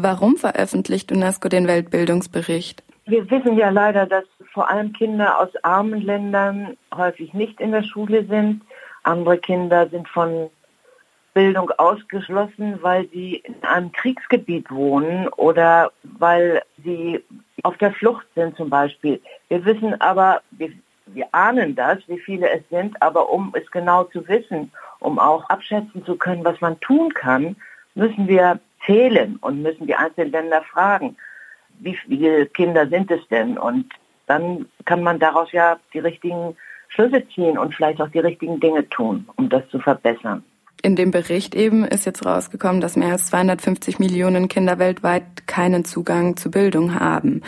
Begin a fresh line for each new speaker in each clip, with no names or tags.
Warum veröffentlicht UNESCO den Weltbildungsbericht?
Wir wissen ja leider, dass vor allem Kinder aus armen Ländern häufig nicht in der Schule sind. Andere Kinder sind von Bildung ausgeschlossen, weil sie in einem Kriegsgebiet wohnen oder weil sie auf der Flucht sind zum Beispiel. Wir wissen aber, wir, wir ahnen das, wie viele es sind, aber um es genau zu wissen, um auch abschätzen zu können, was man tun kann, müssen wir zählen und müssen die einzelnen Länder fragen, wie viele Kinder sind es denn? Und dann kann man daraus ja die richtigen Schlüsse ziehen und vielleicht auch die richtigen Dinge tun, um das zu verbessern.
In dem Bericht eben ist jetzt rausgekommen, dass mehr als 250 Millionen Kinder weltweit keinen Zugang zu Bildung haben.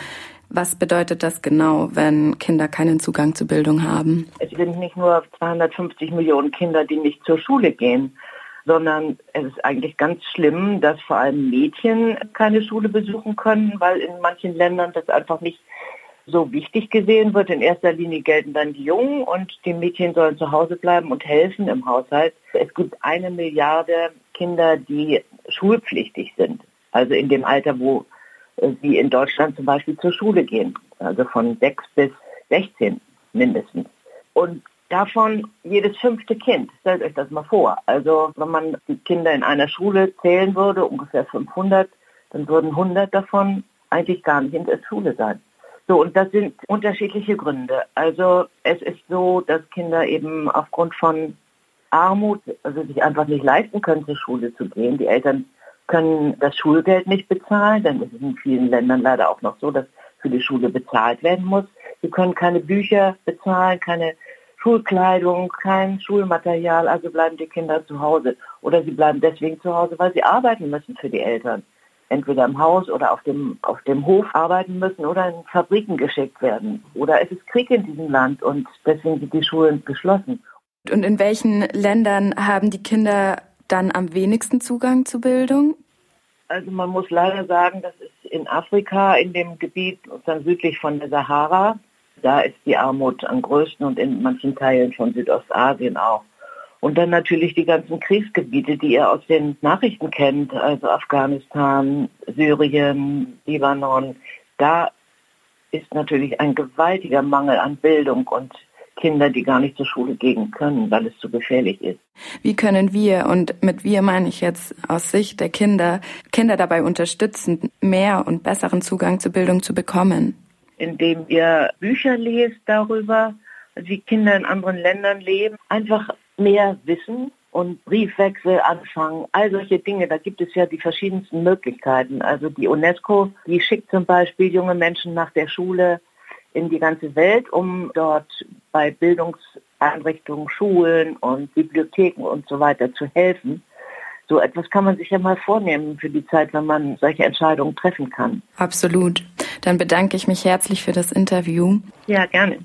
Was bedeutet das genau, wenn Kinder keinen Zugang zu Bildung haben?
Es sind nicht nur 250 Millionen Kinder, die nicht zur Schule gehen, sondern es ist eigentlich ganz schlimm, dass vor allem Mädchen keine Schule besuchen können, weil in manchen Ländern das einfach nicht so wichtig gesehen wird. In erster Linie gelten dann die Jungen und die Mädchen sollen zu Hause bleiben und helfen im Haushalt. Es gibt eine Milliarde Kinder, die schulpflichtig sind. Also in dem Alter, wo äh, sie in Deutschland zum Beispiel zur Schule gehen. Also von 6 bis 16 mindestens. Und davon jedes fünfte Kind. Stellt euch das mal vor. Also wenn man die Kinder in einer Schule zählen würde, ungefähr 500, dann würden 100 davon eigentlich gar nicht in der Schule sein. So, und das sind unterschiedliche Gründe. Also es ist so, dass Kinder eben aufgrund von Armut, also sich einfach nicht leisten können, zur Schule zu gehen. Die Eltern können das Schulgeld nicht bezahlen, denn es ist in vielen Ländern leider auch noch so, dass für die Schule bezahlt werden muss. Sie können keine Bücher bezahlen, keine Schulkleidung, kein Schulmaterial, also bleiben die Kinder zu Hause. Oder sie bleiben deswegen zu Hause, weil sie arbeiten müssen für die Eltern entweder im Haus oder auf dem, auf dem Hof arbeiten müssen oder in Fabriken geschickt werden. Oder es ist Krieg in diesem Land und deswegen sind die Schulen geschlossen.
Und in welchen Ländern haben die Kinder dann am wenigsten Zugang zu Bildung?
Also man muss leider sagen, das ist in Afrika, in dem Gebiet dann südlich von der Sahara. Da ist die Armut am größten und in manchen Teilen von Südostasien auch. Und dann natürlich die ganzen Kriegsgebiete, die ihr aus den Nachrichten kennt, also Afghanistan, Syrien, Libanon. Da ist natürlich ein gewaltiger Mangel an Bildung und Kinder, die gar nicht zur Schule gehen können, weil es zu gefährlich ist.
Wie können wir, und mit wir meine ich jetzt aus Sicht der Kinder, Kinder dabei unterstützen, mehr und besseren Zugang zur Bildung zu bekommen?
Indem ihr Bücher lest darüber, wie Kinder in anderen Ländern leben, einfach mehr Wissen und Briefwechsel anfangen, all solche Dinge. Da gibt es ja die verschiedensten Möglichkeiten. Also die UNESCO, die schickt zum Beispiel junge Menschen nach der Schule in die ganze Welt, um dort bei Bildungseinrichtungen, Schulen und Bibliotheken und so weiter zu helfen. So etwas kann man sich ja mal vornehmen für die Zeit, wenn man solche Entscheidungen treffen kann.
Absolut. Dann bedanke ich mich herzlich für das Interview.
Ja, gerne.